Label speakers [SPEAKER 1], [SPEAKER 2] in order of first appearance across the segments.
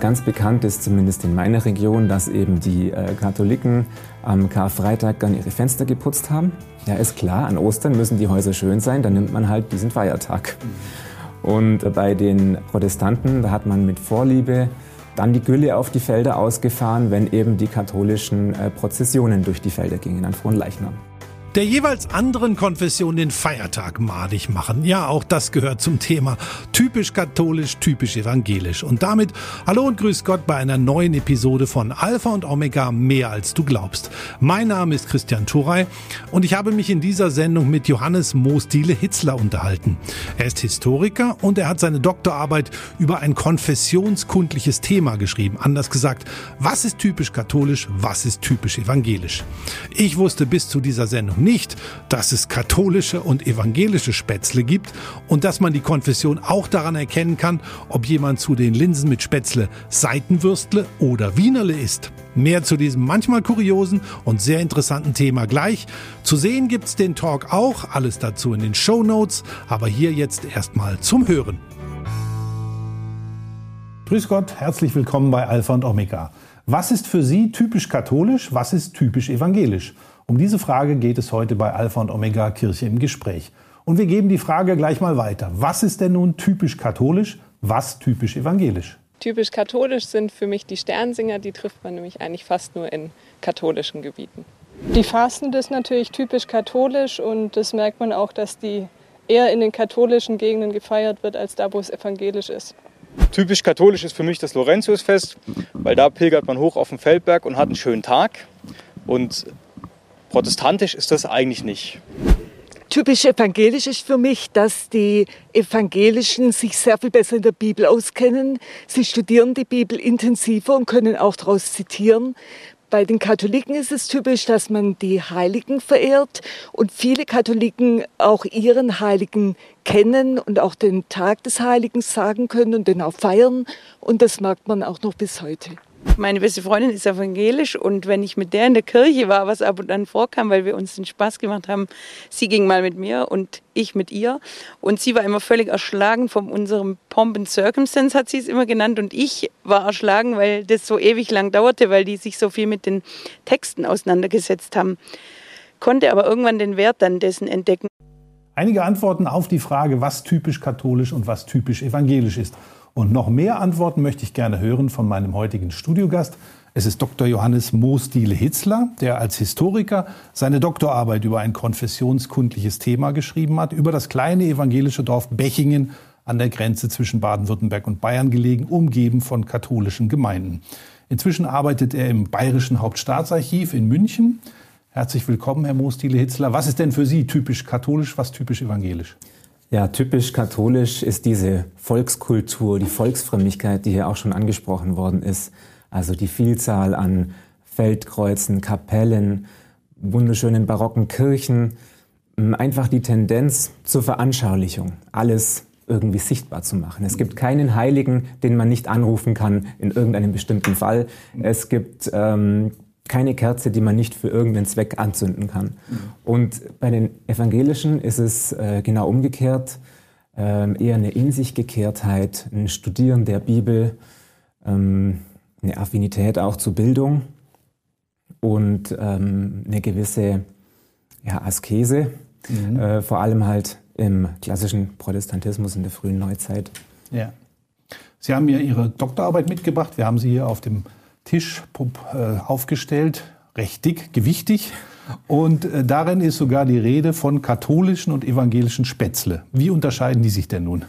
[SPEAKER 1] Ganz bekannt ist zumindest in meiner Region, dass eben die äh, Katholiken am Karfreitag dann ihre Fenster geputzt haben. Ja, ist klar, an Ostern müssen die Häuser schön sein, dann nimmt man halt diesen Feiertag. Und bei den Protestanten, da hat man mit Vorliebe dann die Gülle auf die Felder ausgefahren, wenn eben die katholischen äh, Prozessionen durch die Felder gingen an Fronleichnam
[SPEAKER 2] der jeweils anderen Konfession den Feiertag madig machen. Ja, auch das gehört zum Thema. Typisch katholisch, typisch evangelisch. Und damit hallo und grüß Gott bei einer neuen Episode von Alpha und Omega mehr als du glaubst. Mein Name ist Christian Turey und ich habe mich in dieser Sendung mit Johannes Moosdiele Hitzler unterhalten. Er ist Historiker und er hat seine Doktorarbeit über ein konfessionskundliches Thema geschrieben. Anders gesagt, was ist typisch katholisch, was ist typisch evangelisch? Ich wusste bis zu dieser Sendung nicht, dass es katholische und evangelische Spätzle gibt und dass man die Konfession auch daran erkennen kann, ob jemand zu den Linsen mit Spätzle Seitenwürstle oder Wienerle isst. Mehr zu diesem manchmal kuriosen und sehr interessanten Thema gleich. Zu sehen gibt's den Talk auch, alles dazu in den Show Notes, aber hier jetzt erstmal zum Hören. Grüß Gott, herzlich willkommen bei Alpha und Omega. Was ist für Sie typisch katholisch, was ist typisch evangelisch? Um diese Frage geht es heute bei Alpha und Omega Kirche im Gespräch. Und wir geben die Frage gleich mal weiter. Was ist denn nun typisch katholisch, was typisch evangelisch?
[SPEAKER 3] Typisch katholisch sind für mich die Sternsinger, die trifft man nämlich eigentlich fast nur in katholischen Gebieten.
[SPEAKER 4] Die Fasten ist natürlich typisch katholisch und das merkt man auch, dass die eher in den katholischen Gegenden gefeiert wird, als da, wo es evangelisch ist.
[SPEAKER 5] Typisch katholisch ist für mich das Laurentiusfest, weil da pilgert man hoch auf den Feldberg und hat einen schönen Tag. Und Protestantisch ist das eigentlich nicht.
[SPEAKER 6] Typisch evangelisch ist für mich, dass die Evangelischen sich sehr viel besser in der Bibel auskennen. Sie studieren die Bibel intensiver und können auch daraus zitieren. Bei den Katholiken ist es typisch, dass man die Heiligen verehrt und viele Katholiken auch ihren Heiligen kennen und auch den Tag des Heiligen sagen können und den auch feiern. Und das merkt man auch noch bis heute.
[SPEAKER 7] Meine beste Freundin ist evangelisch und wenn ich mit der in der Kirche war, was ab und an vorkam, weil wir uns den Spaß gemacht haben, sie ging mal mit mir und ich mit ihr und sie war immer völlig erschlagen von unserem Pomp and Circumstance, hat sie es immer genannt und ich war erschlagen, weil das so ewig lang dauerte, weil die sich so viel mit den Texten auseinandergesetzt haben, konnte aber irgendwann den Wert dann dessen entdecken.
[SPEAKER 2] Einige Antworten auf die Frage, was typisch katholisch und was typisch evangelisch ist. Und noch mehr Antworten möchte ich gerne hören von meinem heutigen Studiogast. Es ist Dr. Johannes Moosdiele-Hitzler, der als Historiker seine Doktorarbeit über ein konfessionskundliches Thema geschrieben hat, über das kleine evangelische Dorf Bechingen an der Grenze zwischen Baden-Württemberg und Bayern gelegen, umgeben von katholischen Gemeinden. Inzwischen arbeitet er im Bayerischen Hauptstaatsarchiv in München. Herzlich willkommen, Herr Moosdiele-Hitzler. Was ist denn für Sie typisch katholisch, was typisch evangelisch?
[SPEAKER 1] Ja, typisch katholisch ist diese Volkskultur, die Volksfrömmigkeit, die hier auch schon angesprochen worden ist. Also die Vielzahl an Feldkreuzen, Kapellen, wunderschönen barocken Kirchen, einfach die Tendenz zur Veranschaulichung, alles irgendwie sichtbar zu machen. Es gibt keinen Heiligen, den man nicht anrufen kann in irgendeinem bestimmten Fall. Es gibt ähm, keine Kerze, die man nicht für irgendeinen Zweck anzünden kann. Mhm. Und bei den Evangelischen ist es äh, genau umgekehrt, ähm, eher eine In sich Gekehrtheit, ein Studieren der Bibel, ähm, eine Affinität auch zur Bildung und ähm, eine gewisse ja, Askese, mhm. äh, vor allem halt im klassischen Protestantismus in der frühen Neuzeit.
[SPEAKER 2] Ja. Sie haben mir Ihre Doktorarbeit mitgebracht. Wir haben sie hier auf dem Tisch äh, aufgestellt, recht dick, gewichtig. Und äh, darin ist sogar die Rede von katholischen und evangelischen Spätzle. Wie unterscheiden die sich denn nun?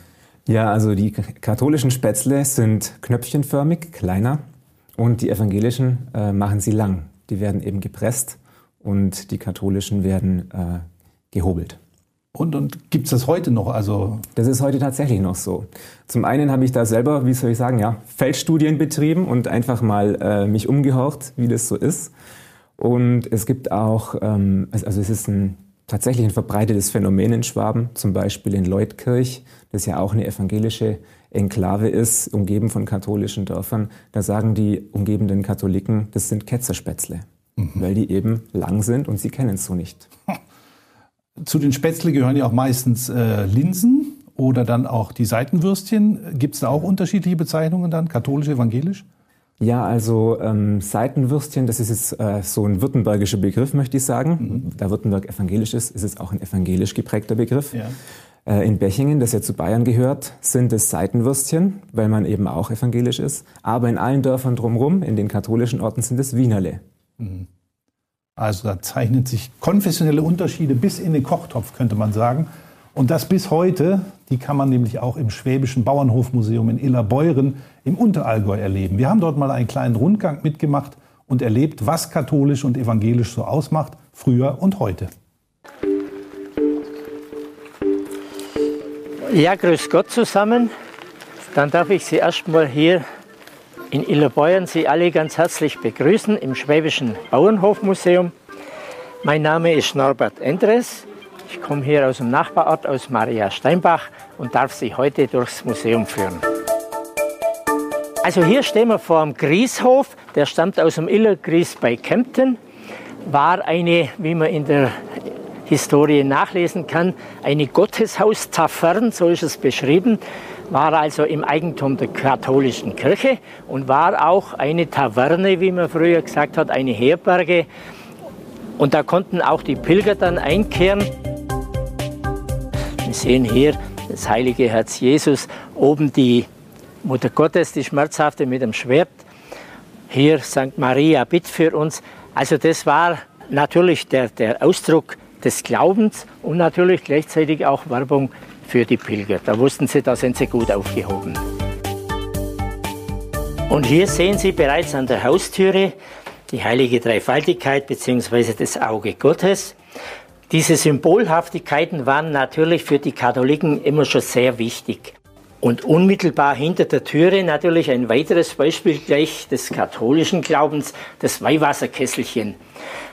[SPEAKER 1] Ja, also die katholischen Spätzle sind knöpfchenförmig, kleiner, und die evangelischen äh, machen sie lang. Die werden eben gepresst und die katholischen werden äh, gehobelt.
[SPEAKER 2] Und, und gibt es das heute noch? Also
[SPEAKER 1] das ist heute tatsächlich noch so. Zum einen habe ich da selber, wie soll ich sagen, ja, Feldstudien betrieben und einfach mal äh, mich umgehorcht, wie das so ist. Und es gibt auch, ähm, also es ist ein tatsächlich ein verbreitetes Phänomen in Schwaben, zum Beispiel in Leutkirch, das ja auch eine evangelische Enklave ist, umgeben von katholischen Dörfern. Da sagen die umgebenden Katholiken, das sind Ketzerspätzle, mhm. weil die eben lang sind und sie kennen es so nicht.
[SPEAKER 2] Zu den Spätzle gehören ja auch meistens äh, Linsen oder dann auch die Seitenwürstchen. Gibt es da auch unterschiedliche Bezeichnungen dann, katholisch, evangelisch?
[SPEAKER 1] Ja, also ähm, Seitenwürstchen, das ist jetzt äh, so ein württembergischer Begriff, möchte ich sagen. Mhm. Da Württemberg evangelisch ist, ist es auch ein evangelisch geprägter Begriff. Ja. Äh, in Bechingen, das ja zu Bayern gehört, sind es Seitenwürstchen, weil man eben auch evangelisch ist. Aber in allen Dörfern drumherum, in den katholischen Orten, sind es Wienerle. Mhm.
[SPEAKER 2] Also da zeichnen sich konfessionelle Unterschiede bis in den Kochtopf, könnte man sagen. Und das bis heute, die kann man nämlich auch im Schwäbischen Bauernhofmuseum in Illerbeuren im Unterallgäu erleben. Wir haben dort mal einen kleinen Rundgang mitgemacht und erlebt, was katholisch und evangelisch so ausmacht, früher und heute.
[SPEAKER 8] Ja, grüß Gott zusammen. Dann darf ich Sie erstmal hier in Illerbeuern Sie alle ganz herzlich begrüßen im Schwäbischen Bauernhofmuseum. Mein Name ist Norbert Endres. Ich komme hier aus dem Nachbarort, aus Maria Steinbach und darf Sie heute durchs Museum führen. Also hier stehen wir vor dem Grieshof, der stammt aus dem Illergries bei Kempten, war eine, wie man in der Historie nachlesen kann, eine Gotteshaustavern, so ist es beschrieben, war also im Eigentum der katholischen Kirche und war auch eine Taverne, wie man früher gesagt hat, eine Herberge. Und da konnten auch die Pilger dann einkehren. Wir sehen hier das heilige Herz Jesus, oben die Mutter Gottes, die Schmerzhafte mit dem Schwert. Hier St. Maria, bitt für uns. Also das war natürlich der, der Ausdruck des Glaubens und natürlich gleichzeitig auch Werbung für die Pilger. Da wussten sie, da sind sie gut aufgehoben. Und hier sehen Sie bereits an der Haustüre die heilige Dreifaltigkeit bzw. das Auge Gottes. Diese Symbolhaftigkeiten waren natürlich für die Katholiken immer schon sehr wichtig. Und unmittelbar hinter der Türe natürlich ein weiteres Beispiel gleich des katholischen Glaubens, das Weihwasserkesselchen.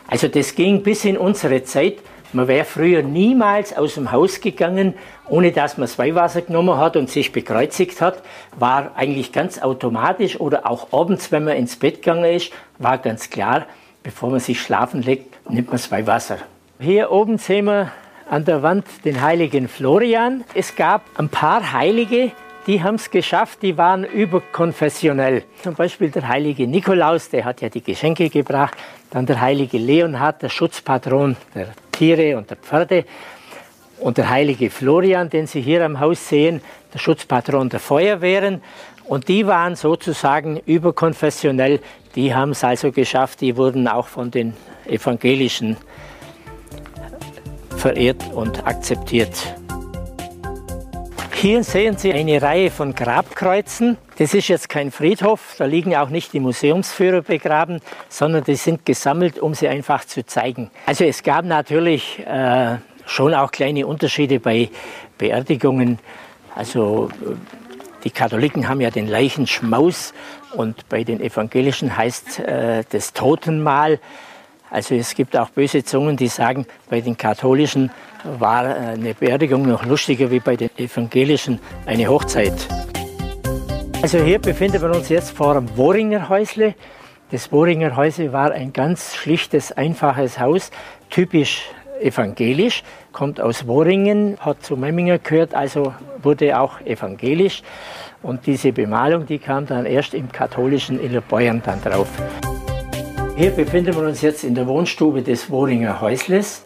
[SPEAKER 8] Also das ging bis in unsere Zeit. Man wäre früher niemals aus dem Haus gegangen, ohne dass man das Weihwasser genommen hat und sich bekreuzigt hat. War eigentlich ganz automatisch oder auch abends, wenn man ins Bett gegangen ist, war ganz klar, bevor man sich schlafen legt, nimmt man das Weihwasser. Hier oben sehen wir an der Wand den heiligen Florian. Es gab ein paar Heilige, die haben es geschafft, die waren überkonfessionell. Zum Beispiel der heilige Nikolaus, der hat ja die Geschenke gebracht. Dann der heilige Leonhard, der Schutzpatron der Tiere und der Pferde. Und der heilige Florian, den Sie hier am Haus sehen, der Schutzpatron der Feuerwehren. Und die waren sozusagen überkonfessionell. Die haben es also geschafft, die wurden auch von den evangelischen verehrt und akzeptiert. Hier sehen Sie eine Reihe von Grabkreuzen. Das ist jetzt kein Friedhof, da liegen auch nicht die Museumsführer begraben, sondern die sind gesammelt, um sie einfach zu zeigen. Also es gab natürlich äh, schon auch kleine Unterschiede bei Beerdigungen. Also die Katholiken haben ja den Leichenschmaus und bei den Evangelischen heißt äh, das Totenmahl. Also es gibt auch böse Zungen, die sagen, bei den Katholischen war eine Beerdigung noch lustiger wie bei den Evangelischen eine Hochzeit. Also hier befinden wir uns jetzt vor dem Woringer Häusle. Das Woringer Häusle war ein ganz schlichtes, einfaches Haus, typisch evangelisch, kommt aus Woringen, hat zu Memminger gehört, also wurde auch evangelisch. Und diese Bemalung, die kam dann erst im katholischen Illerbeuern dann drauf. Hier befinden wir uns jetzt in der Wohnstube des Woringer Häusles.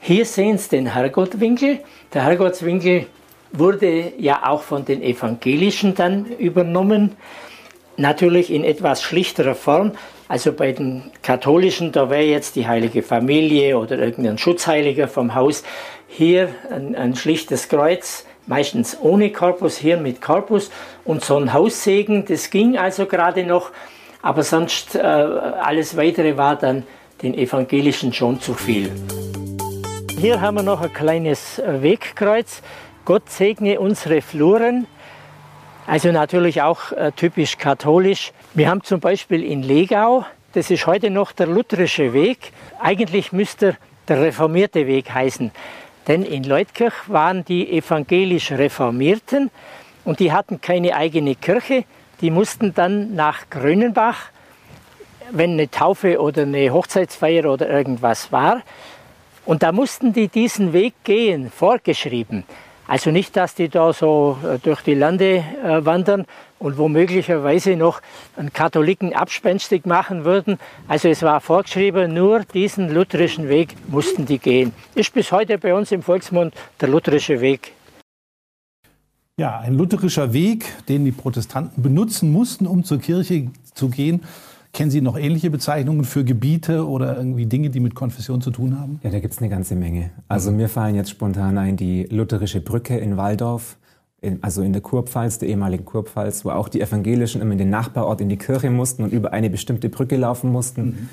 [SPEAKER 8] Hier sehen Sie den Herrgottwinkel. Der Herrgottswinkel wurde ja auch von den Evangelischen dann übernommen. Natürlich in etwas schlichterer Form. Also bei den Katholischen, da wäre jetzt die heilige Familie oder irgendein Schutzheiliger vom Haus. Hier ein, ein schlichtes Kreuz, meistens ohne Korpus, hier mit Korpus und so ein Haussegen, das ging also gerade noch. Aber sonst äh, alles weitere war dann den Evangelischen schon zu viel. Hier haben wir noch ein kleines äh, Wegkreuz. Gott segne unsere Fluren. Also natürlich auch äh, typisch katholisch. Wir haben zum Beispiel in Legau, das ist heute noch der lutherische Weg. Eigentlich müsste der reformierte Weg heißen. Denn in Leutkirch waren die evangelisch Reformierten und die hatten keine eigene Kirche, die mussten dann nach Grönenbach, wenn eine Taufe oder eine Hochzeitsfeier oder irgendwas war. Und da mussten die diesen Weg gehen, vorgeschrieben. Also nicht, dass die da so äh, durch die Lande äh, wandern und womöglicherweise noch einen Katholiken abspenstig machen würden. Also es war vorgeschrieben, nur diesen lutherischen Weg mussten die gehen. Ist bis heute bei uns im Volksmund der lutherische Weg.
[SPEAKER 2] Ja, ein lutherischer Weg, den die Protestanten benutzen mussten, um zur Kirche zu gehen. Kennen Sie noch ähnliche Bezeichnungen für Gebiete oder irgendwie Dinge, die mit Konfession zu tun haben?
[SPEAKER 1] Ja, da gibt es eine ganze Menge. Also mir fallen jetzt spontan ein die lutherische Brücke in Waldorf, in, also in der Kurpfalz, der ehemaligen Kurpfalz, wo auch die Evangelischen immer in den Nachbarort in die Kirche mussten und über eine bestimmte Brücke laufen mussten. Mhm.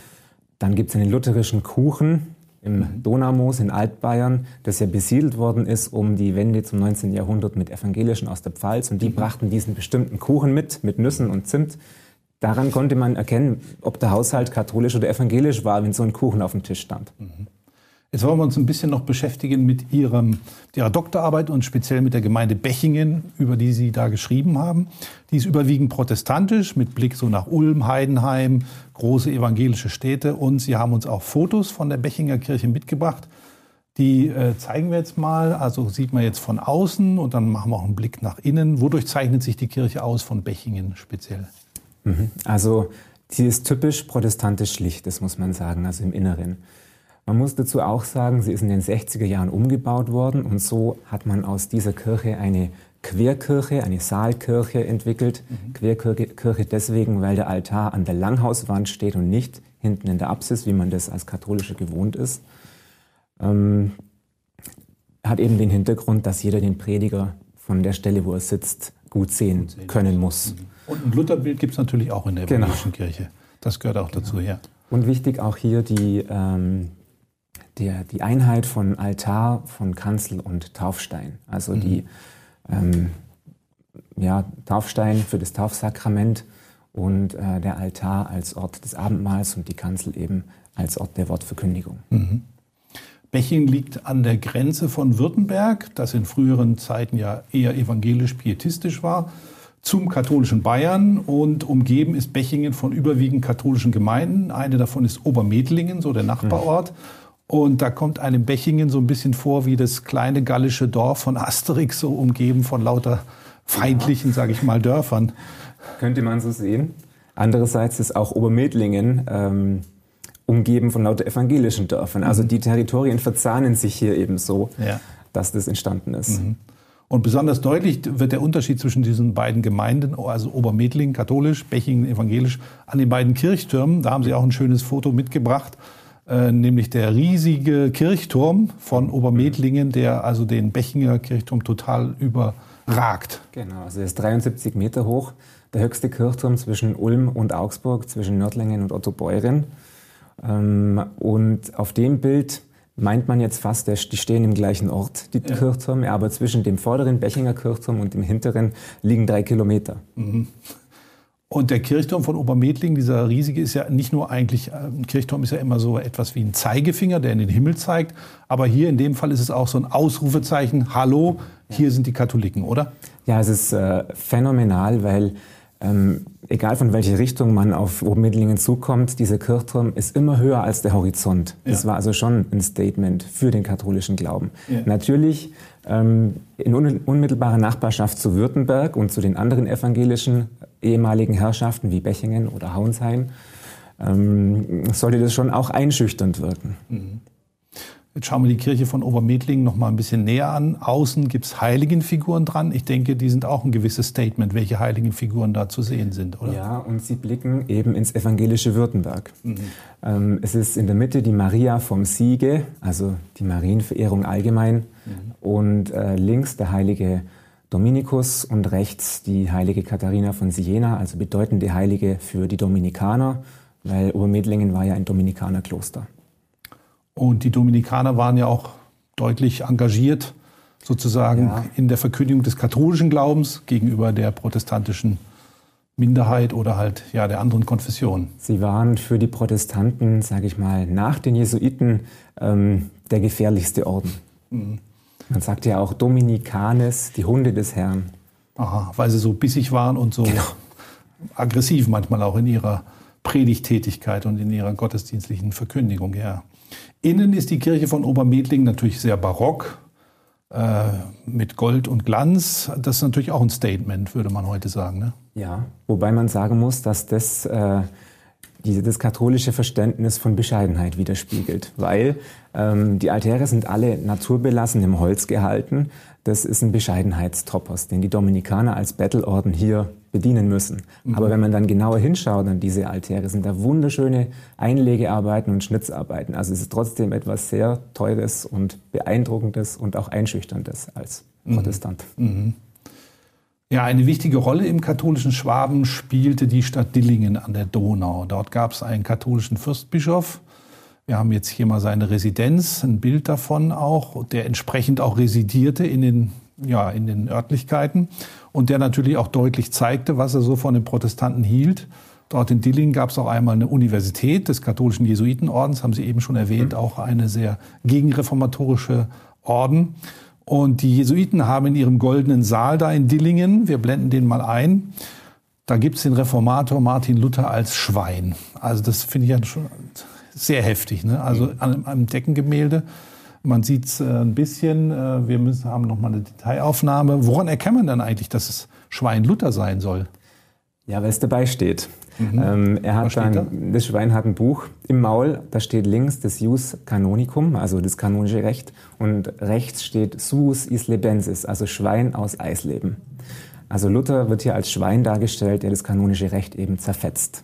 [SPEAKER 1] Dann gibt es einen lutherischen Kuchen im mhm. Donaumoos in Altbayern, das ja besiedelt worden ist um die Wende zum 19. Jahrhundert mit Evangelischen aus der Pfalz. Und die mhm. brachten diesen bestimmten Kuchen mit, mit Nüssen und Zimt. Daran konnte man erkennen, ob der Haushalt katholisch oder evangelisch war, wenn so ein Kuchen auf dem Tisch stand. Mhm.
[SPEAKER 2] Jetzt wollen wir uns ein bisschen noch beschäftigen mit Ihrem, Ihrer Doktorarbeit und speziell mit der Gemeinde Bechingen, über die Sie da geschrieben haben. Die ist überwiegend protestantisch, mit Blick so nach Ulm, Heidenheim, große evangelische Städte. Und Sie haben uns auch Fotos von der Bechinger Kirche mitgebracht. Die äh, zeigen wir jetzt mal. Also sieht man jetzt von außen und dann machen wir auch einen Blick nach innen. Wodurch zeichnet sich die Kirche aus von Bechingen speziell?
[SPEAKER 1] Mhm. Also sie ist typisch protestantisch schlicht, das muss man sagen, also im Inneren. Man muss dazu auch sagen, sie ist in den 60er Jahren umgebaut worden und so hat man aus dieser Kirche eine Querkirche, eine Saalkirche entwickelt. Mhm. Querkirche deswegen, weil der Altar an der Langhauswand steht und nicht hinten in der Apsis, wie man das als Katholische gewohnt ist. Ähm, hat eben den Hintergrund, dass jeder den Prediger von der Stelle, wo er sitzt, gut sehen, gut sehen können muss.
[SPEAKER 2] Mhm. Und ein Lutherbild gibt es natürlich auch in der genau. evangelischen genau. Kirche. Das gehört auch dazu, ja.
[SPEAKER 1] Und wichtig auch hier die, ähm, der, die Einheit von Altar, von Kanzel und Taufstein. Also mhm. die ähm, ja, Taufstein für das Taufsakrament und äh, der Altar als Ort des Abendmahls und die Kanzel eben als Ort der Wortverkündigung. Mhm.
[SPEAKER 2] Beching liegt an der Grenze von Württemberg, das in früheren Zeiten ja eher evangelisch-pietistisch war, zum katholischen Bayern und umgeben ist Bechingen von überwiegend katholischen Gemeinden. Eine davon ist Obermedlingen, so der Nachbarort. Mhm. Und da kommt einem Bechingen so ein bisschen vor wie das kleine gallische Dorf von Asterix, so umgeben von lauter feindlichen, sage ich mal, Dörfern.
[SPEAKER 1] Könnte man so sehen. Andererseits ist auch Obermedlingen ähm, umgeben von lauter evangelischen Dörfern. Also mhm. die Territorien verzahnen sich hier eben so, ja. dass das entstanden ist. Mhm.
[SPEAKER 2] Und besonders deutlich wird der Unterschied zwischen diesen beiden Gemeinden, also Obermedlingen katholisch, Bechingen evangelisch, an den beiden Kirchtürmen. Da haben Sie auch ein schönes Foto mitgebracht. Äh, nämlich der riesige Kirchturm von Obermedlingen, der also den Bechinger Kirchturm total überragt.
[SPEAKER 1] Genau, also er ist 73 Meter hoch, der höchste Kirchturm zwischen Ulm und Augsburg, zwischen Nördlingen und Ottobeuren. Ähm, und auf dem Bild meint man jetzt fast, die stehen im gleichen Ort, die ja. Kirchtürme, aber zwischen dem vorderen Bechinger Kirchturm und dem hinteren liegen drei Kilometer. Mhm.
[SPEAKER 2] Und der Kirchturm von Obermedling, dieser riesige, ist ja nicht nur eigentlich, äh, ein Kirchturm ist ja immer so etwas wie ein Zeigefinger, der in den Himmel zeigt. Aber hier in dem Fall ist es auch so ein Ausrufezeichen, hallo, hier sind die Katholiken, oder?
[SPEAKER 1] Ja, es ist äh, phänomenal, weil ähm, egal von welcher Richtung man auf Obermedlingen zukommt, dieser Kirchturm ist immer höher als der Horizont. Das ja. war also schon ein Statement für den katholischen Glauben. Ja. Natürlich ähm, in unmittelbarer Nachbarschaft zu Württemberg und zu den anderen evangelischen ehemaligen Herrschaften wie Bechingen oder Hauensheim ähm, sollte das schon auch einschüchternd wirken. Mhm.
[SPEAKER 2] Jetzt schauen wir die Kirche von Obermedlingen noch mal ein bisschen näher an. Außen gibt es Heiligenfiguren dran. Ich denke, die sind auch ein gewisses Statement, welche Heiligenfiguren da zu sehen sind, oder?
[SPEAKER 1] Ja, und sie blicken eben ins evangelische Württemberg. Mhm. Ähm, es ist in der Mitte die Maria vom Siege, also die Marienverehrung allgemein, mhm. und äh, links der heilige Dominikus und rechts die heilige Katharina von Siena, also bedeutende Heilige für die Dominikaner, weil Obermedlingen war ja ein Dominikanerkloster.
[SPEAKER 2] Und die Dominikaner waren ja auch deutlich engagiert sozusagen ja. in der Verkündigung des katholischen Glaubens gegenüber der protestantischen Minderheit oder halt ja der anderen Konfession.
[SPEAKER 1] Sie waren für die Protestanten, sage ich mal, nach den Jesuiten ähm, der gefährlichste Orden. Mhm. Man sagt ja auch Dominikanes, die Hunde des Herrn.
[SPEAKER 2] Aha, weil sie so bissig waren und so genau. aggressiv manchmal auch in ihrer Predigtätigkeit und in ihrer gottesdienstlichen Verkündigung, ja. Innen ist die Kirche von Obermedling natürlich sehr barock. äh, mit Gold und Glanz. Das ist natürlich auch ein Statement, würde man heute sagen. Ne?
[SPEAKER 1] Ja, wobei man sagen muss, dass das äh, die, das katholische Verständnis von Bescheidenheit widerspiegelt, weil ähm, die Altäre sind alle naturbelassen im Holz gehalten. Das ist ein Bescheidenheitstopos, den die Dominikaner als Bettelorden hier bedienen müssen. Mhm. Aber wenn man dann genauer hinschaut an diese Altäre, sind da wunderschöne Einlegearbeiten und Schnitzarbeiten. Also es ist trotzdem etwas sehr Teures und Beeindruckendes und auch Einschüchterndes als mhm. Protestant. Mhm.
[SPEAKER 2] Ja, eine wichtige Rolle im katholischen Schwaben spielte die Stadt Dillingen an der Donau. Dort gab es einen katholischen Fürstbischof. Wir haben jetzt hier mal seine Residenz, ein Bild davon auch, der entsprechend auch residierte in den, ja, in den Örtlichkeiten und der natürlich auch deutlich zeigte, was er so von den Protestanten hielt. Dort in Dillingen gab es auch einmal eine Universität des katholischen Jesuitenordens, haben Sie eben schon erwähnt, mhm. auch eine sehr gegenreformatorische Orden. Und die Jesuiten haben in ihrem goldenen Saal da in Dillingen, wir blenden den mal ein, da gibt's den Reformator Martin Luther als Schwein. Also das finde ich ja schon sehr heftig. Ne? Also an einem Deckengemälde, man sieht's äh, ein bisschen, äh, wir müssen, haben noch mal eine Detailaufnahme. Woran erkennt man dann eigentlich, dass es Schwein Luther sein soll?
[SPEAKER 1] Ja, weil es dabei steht. Mhm. Ähm, er hat dann, da? das Schwein hat ein Buch im Maul, da steht links das Jus Canonicum, also das kanonische Recht, und rechts steht Suus Islebensis, also Schwein aus Eisleben. Also Luther wird hier als Schwein dargestellt, der das kanonische Recht eben zerfetzt.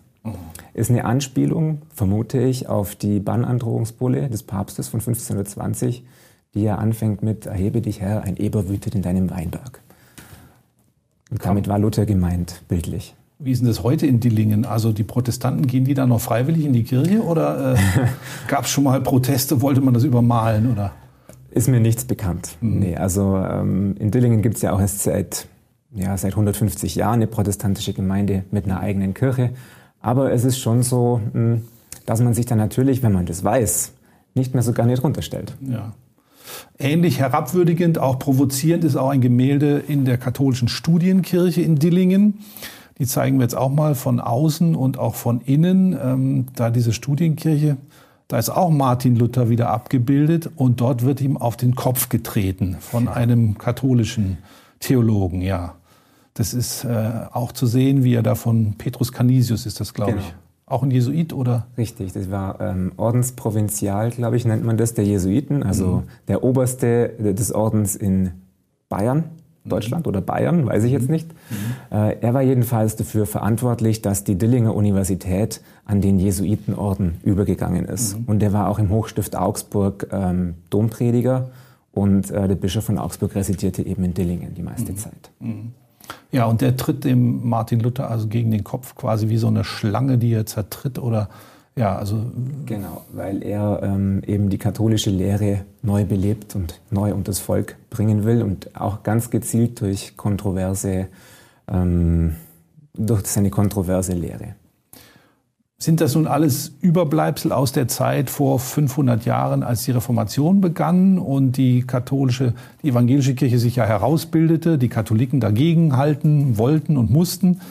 [SPEAKER 1] Ist eine Anspielung, vermute ich, auf die Bannandrohungsbulle des Papstes von 1520, die ja anfängt mit Erhebe dich Herr, ein Eber wütet in deinem Weinberg. Und damit war Luther gemeint, bildlich.
[SPEAKER 2] Wie ist denn das heute in Dillingen? Also die Protestanten, gehen die da noch freiwillig in die Kirche oder äh, gab es schon mal Proteste, wollte man das übermalen? Oder?
[SPEAKER 1] Ist mir nichts bekannt. Mhm. Nee, also ähm, in Dillingen gibt es ja auch erst seit, ja, seit 150 Jahren eine protestantische Gemeinde mit einer eigenen Kirche. Aber es ist schon so, hm, dass man sich dann natürlich, wenn man das weiß, nicht mehr so gerne drunter stellt.
[SPEAKER 2] Ja. Ähnlich herabwürdigend, auch provozierend ist auch ein Gemälde in der katholischen Studienkirche in Dillingen. Die zeigen wir jetzt auch mal von außen und auch von innen. Ähm, da diese Studienkirche, da ist auch Martin Luther wieder abgebildet und dort wird ihm auf den Kopf getreten von einem katholischen Theologen, ja. Das ist äh, auch zu sehen, wie er da von Petrus Canisius ist das, glaube genau. ich. Auch ein Jesuit, oder?
[SPEAKER 1] Richtig, das war ähm, Ordensprovinzial, glaube ich, nennt man das, der Jesuiten, also mhm. der Oberste des Ordens in Bayern. Deutschland oder Bayern, weiß ich jetzt mhm. nicht. Mhm. Äh, er war jedenfalls dafür verantwortlich, dass die Dillinger Universität an den Jesuitenorden übergegangen ist. Mhm. Und er war auch im Hochstift Augsburg ähm, Domprediger und äh, der Bischof von Augsburg residierte eben in Dillingen die meiste mhm. Zeit.
[SPEAKER 2] Ja, und der tritt dem Martin Luther also gegen den Kopf quasi wie so eine Schlange, die er zertritt oder ja, also.
[SPEAKER 1] Genau, weil er ähm, eben die katholische Lehre neu belebt und neu unter das Volk bringen will und auch ganz gezielt durch kontroverse, ähm, durch seine kontroverse Lehre.
[SPEAKER 2] Sind das nun alles Überbleibsel aus der Zeit vor 500 Jahren, als die Reformation begann und die katholische, die evangelische Kirche sich ja herausbildete, die Katholiken dagegen halten wollten und mussten?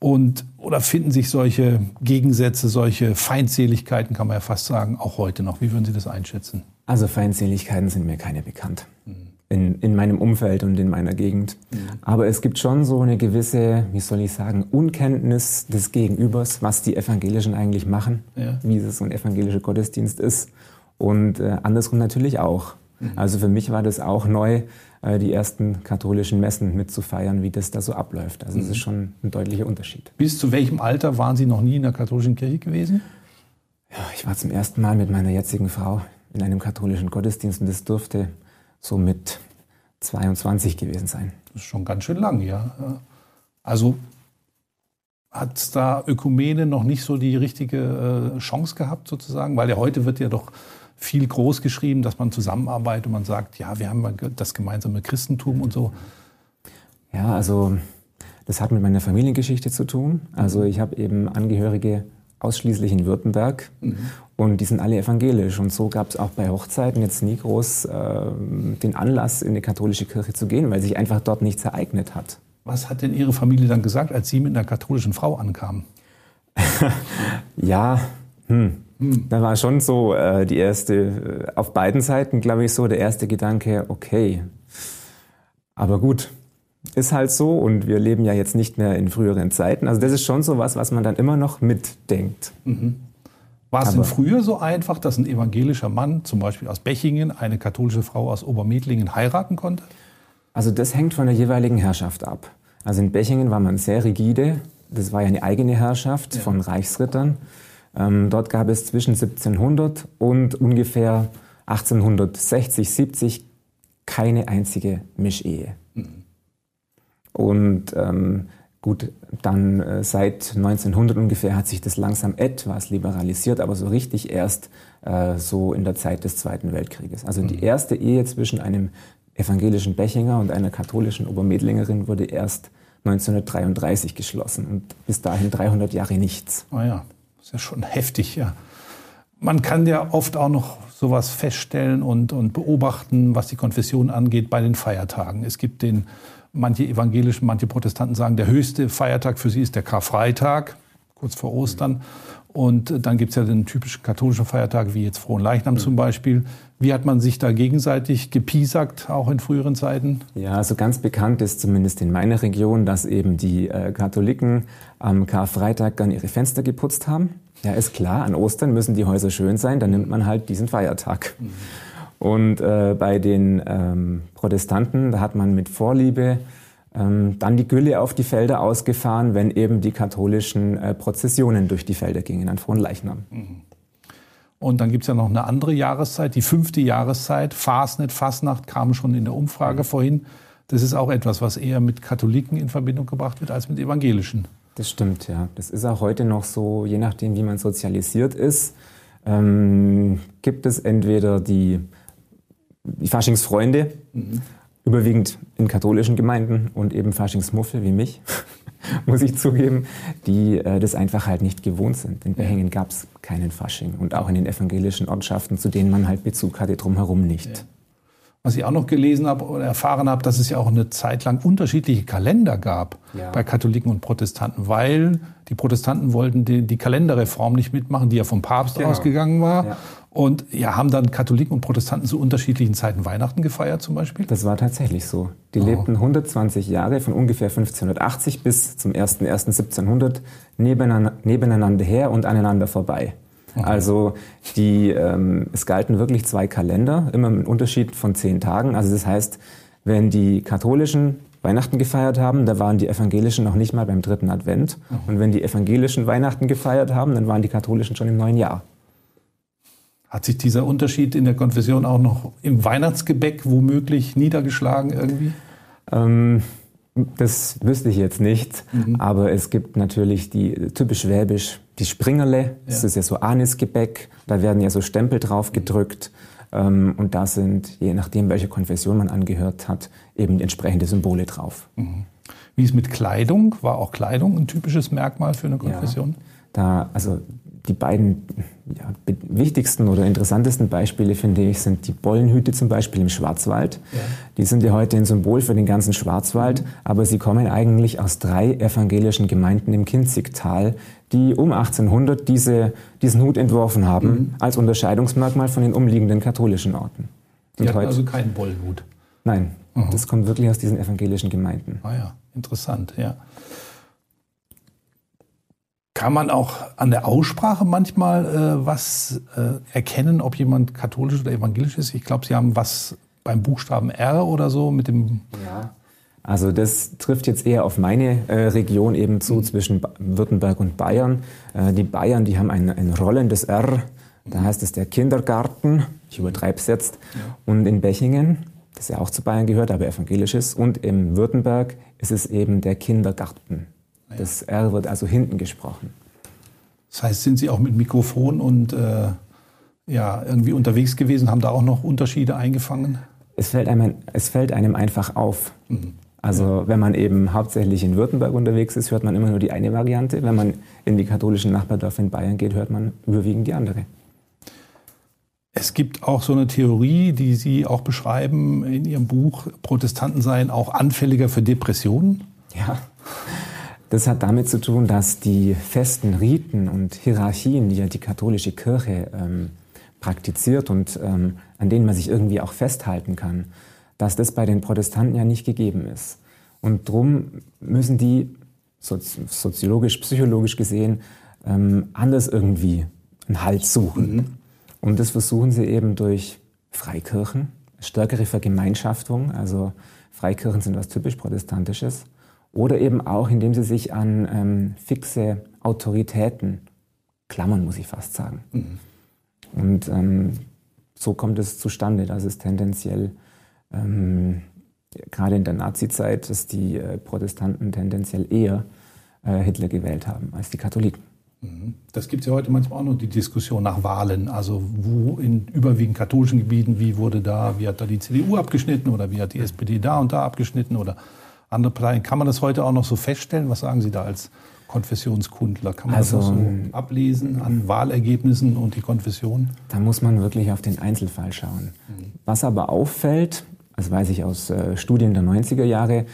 [SPEAKER 2] Und, oder finden sich solche Gegensätze, solche Feindseligkeiten, kann man ja fast sagen, auch heute noch? Wie würden Sie das einschätzen?
[SPEAKER 1] Also Feindseligkeiten sind mir keine bekannt. Mhm. In, in meinem Umfeld und in meiner Gegend. Mhm. Aber es gibt schon so eine gewisse, wie soll ich sagen, Unkenntnis des Gegenübers, was die Evangelischen eigentlich machen, ja. wie es so ein evangelischer Gottesdienst ist. Und äh, andersrum natürlich auch. Mhm. Also für mich war das auch neu, äh, die ersten katholischen Messen mitzufeiern, wie das da so abläuft. Also es mhm. ist schon ein deutlicher Unterschied.
[SPEAKER 2] Bis zu welchem Alter waren Sie noch nie in der katholischen Kirche gewesen?
[SPEAKER 1] Ja, ich war zum ersten Mal mit meiner jetzigen Frau in einem katholischen Gottesdienst und das dürfte so mit 22 gewesen sein.
[SPEAKER 2] Das ist schon ganz schön lang, ja. Also hat da Ökumene noch nicht so die richtige äh, Chance gehabt, sozusagen? Weil ja heute wird ja doch viel groß geschrieben, dass man zusammenarbeitet und man sagt, ja, wir haben das gemeinsame Christentum und so.
[SPEAKER 1] Ja, also das hat mit meiner Familiengeschichte zu tun. Also ich habe eben Angehörige ausschließlich in Württemberg mhm. und die sind alle evangelisch. Und so gab es auch bei Hochzeiten jetzt nie groß äh, den Anlass, in die katholische Kirche zu gehen, weil sich einfach dort nichts ereignet hat.
[SPEAKER 2] Was hat denn Ihre Familie dann gesagt, als Sie mit einer katholischen Frau ankamen?
[SPEAKER 1] ja, hm. Hm. Da war schon so äh, die erste, äh, auf beiden Seiten, glaube ich, so der erste Gedanke, okay, Aber gut, ist halt so und wir leben ja jetzt nicht mehr in früheren Zeiten. Also das ist schon so was, was man dann immer noch mitdenkt.
[SPEAKER 2] Mhm. War es denn früher so einfach, dass ein evangelischer Mann, zum Beispiel aus Bechingen, eine katholische Frau aus Obermedlingen heiraten konnte?
[SPEAKER 1] Also das hängt von der jeweiligen Herrschaft ab. Also in Bechingen war man sehr rigide. Das war ja eine eigene Herrschaft ja. von Reichsrittern. Ähm, dort gab es zwischen 1700 und ungefähr 1860, 70 keine einzige Mischehe. Und ähm, gut, dann äh, seit 1900 ungefähr hat sich das langsam etwas liberalisiert, aber so richtig erst äh, so in der Zeit des Zweiten Weltkrieges. Also mhm. die erste Ehe zwischen einem evangelischen Bechinger und einer katholischen Obermedlingerin wurde erst 1933 geschlossen und bis dahin 300 Jahre nichts.
[SPEAKER 2] Ah ja, ist ja schon heftig, ja. Man kann ja oft auch noch sowas feststellen und, und beobachten, was die Konfession angeht, bei den Feiertagen. Es gibt den, manche evangelischen, manche Protestanten sagen, der höchste Feiertag für sie ist der Karfreitag, kurz vor Ostern. Und dann gibt es ja den typischen katholischen Feiertag, wie jetzt Frohen Leichnam mhm. zum Beispiel. Wie hat man sich da gegenseitig gepiesackt, auch in früheren Zeiten?
[SPEAKER 1] Ja, also ganz bekannt ist zumindest in meiner Region, dass eben die äh, Katholiken am Karfreitag dann ihre Fenster geputzt haben. Ja, ist klar, an Ostern müssen die Häuser schön sein, dann nimmt man halt diesen Feiertag. Mhm. Und äh, bei den ähm, Protestanten, da hat man mit Vorliebe ähm, dann die Gülle auf die Felder ausgefahren, wenn eben die katholischen äh, Prozessionen durch die Felder gingen an Frohen Leichnam. Mhm.
[SPEAKER 2] Und dann gibt es ja noch eine andere Jahreszeit, die fünfte Jahreszeit. Fasnet, Fasnacht kam schon in der Umfrage mhm. vorhin. Das ist auch etwas, was eher mit Katholiken in Verbindung gebracht wird als mit Evangelischen.
[SPEAKER 1] Das stimmt, ja. Das ist auch heute noch so, je nachdem, wie man sozialisiert ist, ähm, gibt es entweder die Faschingsfreunde mhm überwiegend in katholischen Gemeinden und eben Faschingsmuffel wie mich, muss ich zugeben, die äh, das einfach halt nicht gewohnt sind. In Behängen gab es keinen Fasching und auch in den evangelischen Ortschaften, zu denen man halt Bezug hatte, drumherum nicht. Ja.
[SPEAKER 2] Was ich auch noch gelesen habe oder erfahren habe, dass es ja auch eine Zeit lang unterschiedliche Kalender gab ja. bei Katholiken und Protestanten, weil die Protestanten wollten die, die Kalenderreform nicht mitmachen, die ja vom Papst genau. ausgegangen war. Ja. Und ja, haben dann Katholiken und Protestanten zu unterschiedlichen Zeiten Weihnachten gefeiert zum Beispiel?
[SPEAKER 1] Das war tatsächlich so. Die oh. lebten 120 Jahre von ungefähr 1580 bis zum 01.01.1700 nebeneinander, nebeneinander her und aneinander vorbei. Okay. Also die, ähm, es galten wirklich zwei Kalender, immer mit einem Unterschied von zehn Tagen. Also das heißt, wenn die katholischen Weihnachten gefeiert haben, da waren die Evangelischen noch nicht mal beim dritten Advent. Mhm. Und wenn die Evangelischen Weihnachten gefeiert haben, dann waren die Katholischen schon im neuen Jahr.
[SPEAKER 2] Hat sich dieser Unterschied in der Konfession auch noch im Weihnachtsgebäck womöglich niedergeschlagen irgendwie?
[SPEAKER 1] Ähm, das wüsste ich jetzt nicht, mhm. aber es gibt natürlich die typisch schwäbisch, die Springerle, das ja. ist ja so Anisgebäck, da werden ja so Stempel drauf gedrückt ähm, und da sind, je nachdem welche Konfession man angehört hat, eben entsprechende Symbole drauf. Mhm.
[SPEAKER 2] Wie ist mit Kleidung? War auch Kleidung ein typisches Merkmal für eine Konfession? Ja,
[SPEAKER 1] da, also die beiden ja, wichtigsten oder interessantesten Beispiele, finde ich, sind die Bollenhüte zum Beispiel im Schwarzwald. Ja. Die sind ja heute ein Symbol für den ganzen Schwarzwald, mhm. aber sie kommen eigentlich aus drei evangelischen Gemeinden im Kinzigtal, die um 1800 diese, diesen Hut entworfen haben, mhm. als Unterscheidungsmerkmal von den umliegenden katholischen Orten.
[SPEAKER 2] Die hatten also keinen Bollenhut?
[SPEAKER 1] Nein, mhm. das kommt wirklich aus diesen evangelischen Gemeinden.
[SPEAKER 2] Ah ja, interessant, ja. Kann man auch an der Aussprache manchmal äh, was äh, erkennen, ob jemand katholisch oder evangelisch ist? Ich glaube, Sie haben was beim Buchstaben R oder so mit dem.
[SPEAKER 1] Ja. Also das trifft jetzt eher auf meine äh, Region eben zu, mhm. zwischen Württemberg und Bayern. Äh, die Bayern, die haben ein, ein rollendes R, da heißt es der Kindergarten, ich übertreibe es jetzt. Und in Bechingen, das ja auch zu Bayern gehört, aber evangelisch ist, und im Württemberg ist es eben der Kindergarten. Das R wird also hinten gesprochen.
[SPEAKER 2] Das heißt, sind Sie auch mit Mikrofon und äh, ja, irgendwie unterwegs gewesen, haben da auch noch Unterschiede eingefangen?
[SPEAKER 1] Es fällt einem, es fällt einem einfach auf. Mhm. Also wenn man eben hauptsächlich in Württemberg unterwegs ist, hört man immer nur die eine Variante. Wenn man in die katholischen Nachbardörfer in Bayern geht, hört man überwiegend die andere.
[SPEAKER 2] Es gibt auch so eine Theorie, die Sie auch beschreiben in Ihrem Buch, Protestanten seien auch anfälliger für Depressionen.
[SPEAKER 1] Ja, das hat damit zu tun, dass die festen Riten und Hierarchien, die ja die katholische Kirche ähm, praktiziert und ähm, an denen man sich irgendwie auch festhalten kann, dass das bei den Protestanten ja nicht gegeben ist. Und darum müssen die soziologisch, psychologisch gesehen ähm, anders irgendwie einen Halt suchen. Mhm. Und das versuchen sie eben durch Freikirchen, stärkere Vergemeinschaftung, also Freikirchen sind was typisch Protestantisches, oder eben auch, indem sie sich an ähm, fixe Autoritäten klammern, muss ich fast sagen. Mhm. Und ähm, so kommt es zustande, dass es tendenziell, ähm, gerade in der Nazizeit, dass die äh, Protestanten tendenziell eher äh, Hitler gewählt haben als die Katholiken.
[SPEAKER 2] Mhm. Das gibt es ja heute manchmal auch noch die Diskussion nach Wahlen. Also wo in überwiegend katholischen Gebieten, wie wurde da, wie hat da die CDU abgeschnitten oder wie hat die SPD da und da abgeschnitten oder andere Parteien. Kann man das heute auch noch so feststellen? Was sagen Sie da als Konfessionskundler? Kann man also, das so ablesen an Wahlergebnissen und die Konfession?
[SPEAKER 1] Da muss man wirklich auf den Einzelfall schauen. Mhm. Was aber auffällt, das weiß ich aus äh, Studien der 90er Jahre,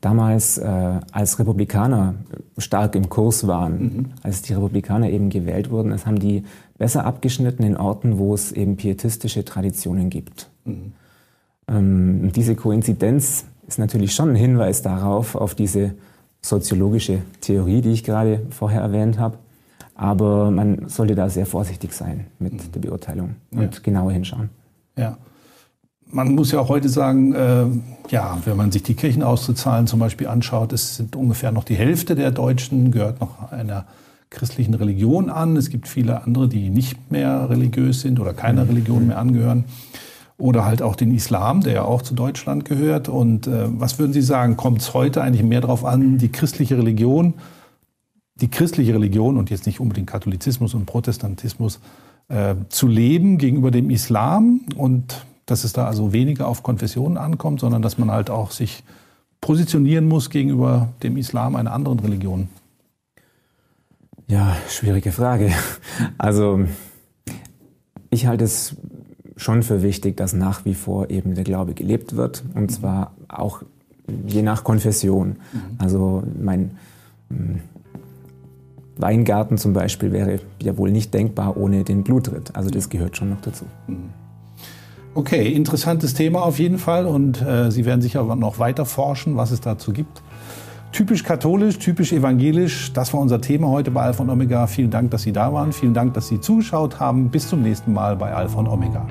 [SPEAKER 1] damals, äh, als Republikaner stark im Kurs waren, mhm. als die Republikaner eben gewählt wurden, es haben die besser abgeschnitten in Orten, wo es eben pietistische Traditionen gibt. Mhm. Ähm, diese Koinzidenz ist natürlich schon ein Hinweis darauf, auf diese soziologische Theorie, die ich gerade vorher erwähnt habe. Aber man sollte da sehr vorsichtig sein mit mhm. der Beurteilung und ja. genauer hinschauen.
[SPEAKER 2] Ja. Man muss ja auch heute sagen, äh, ja, wenn man sich die Kirchenauszuzahlen zum Beispiel anschaut, es sind ungefähr noch die Hälfte der Deutschen gehört noch einer christlichen Religion an. Es gibt viele andere, die nicht mehr religiös sind oder keiner mhm. Religion mehr angehören oder halt auch den Islam, der ja auch zu Deutschland gehört. Und äh, was würden Sie sagen, kommt es heute eigentlich mehr darauf an, die christliche Religion, die christliche Religion und jetzt nicht unbedingt Katholizismus und Protestantismus äh, zu leben gegenüber dem Islam und dass es da also weniger auf Konfessionen ankommt, sondern dass man halt auch sich positionieren muss gegenüber dem Islam einer anderen Religion?
[SPEAKER 1] Ja, schwierige Frage. Also ich halte es schon für wichtig, dass nach wie vor eben der Glaube gelebt wird und mhm. zwar auch je nach Konfession. Mhm. Also mein hm, Weingarten zum Beispiel wäre ja wohl nicht denkbar ohne den Blutritt. Also das gehört schon noch dazu. Mhm.
[SPEAKER 2] Okay, interessantes Thema auf jeden Fall und äh, Sie werden sicher noch weiter forschen, was es dazu gibt. Typisch katholisch, typisch evangelisch, das war unser Thema heute bei Alpha und Omega. Vielen Dank, dass Sie da waren. Vielen Dank, dass Sie zugeschaut haben. Bis zum nächsten Mal bei Alpha und Omega.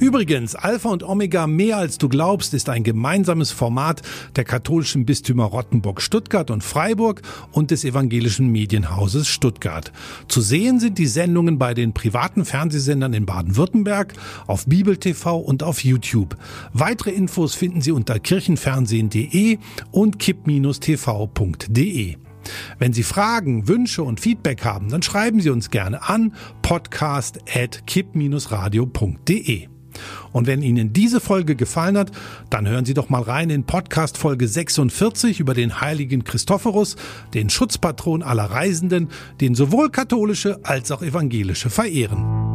[SPEAKER 2] Übrigens, Alpha und Omega mehr als du glaubst ist ein gemeinsames Format der katholischen Bistümer Rottenburg, Stuttgart und Freiburg und des evangelischen Medienhauses Stuttgart. Zu sehen sind die Sendungen bei den privaten Fernsehsendern in Baden-Württemberg, auf Bibel TV und auf YouTube. Weitere Infos finden Sie unter kirchenfernsehen.de und kipp-tv.de. Wenn Sie Fragen, Wünsche und Feedback haben, dann schreiben Sie uns gerne an podcast@kipp-radio.de. Und wenn Ihnen diese Folge gefallen hat, dann hören Sie doch mal rein in Podcast Folge 46 über den heiligen Christophorus, den Schutzpatron aller Reisenden, den sowohl katholische als auch evangelische verehren.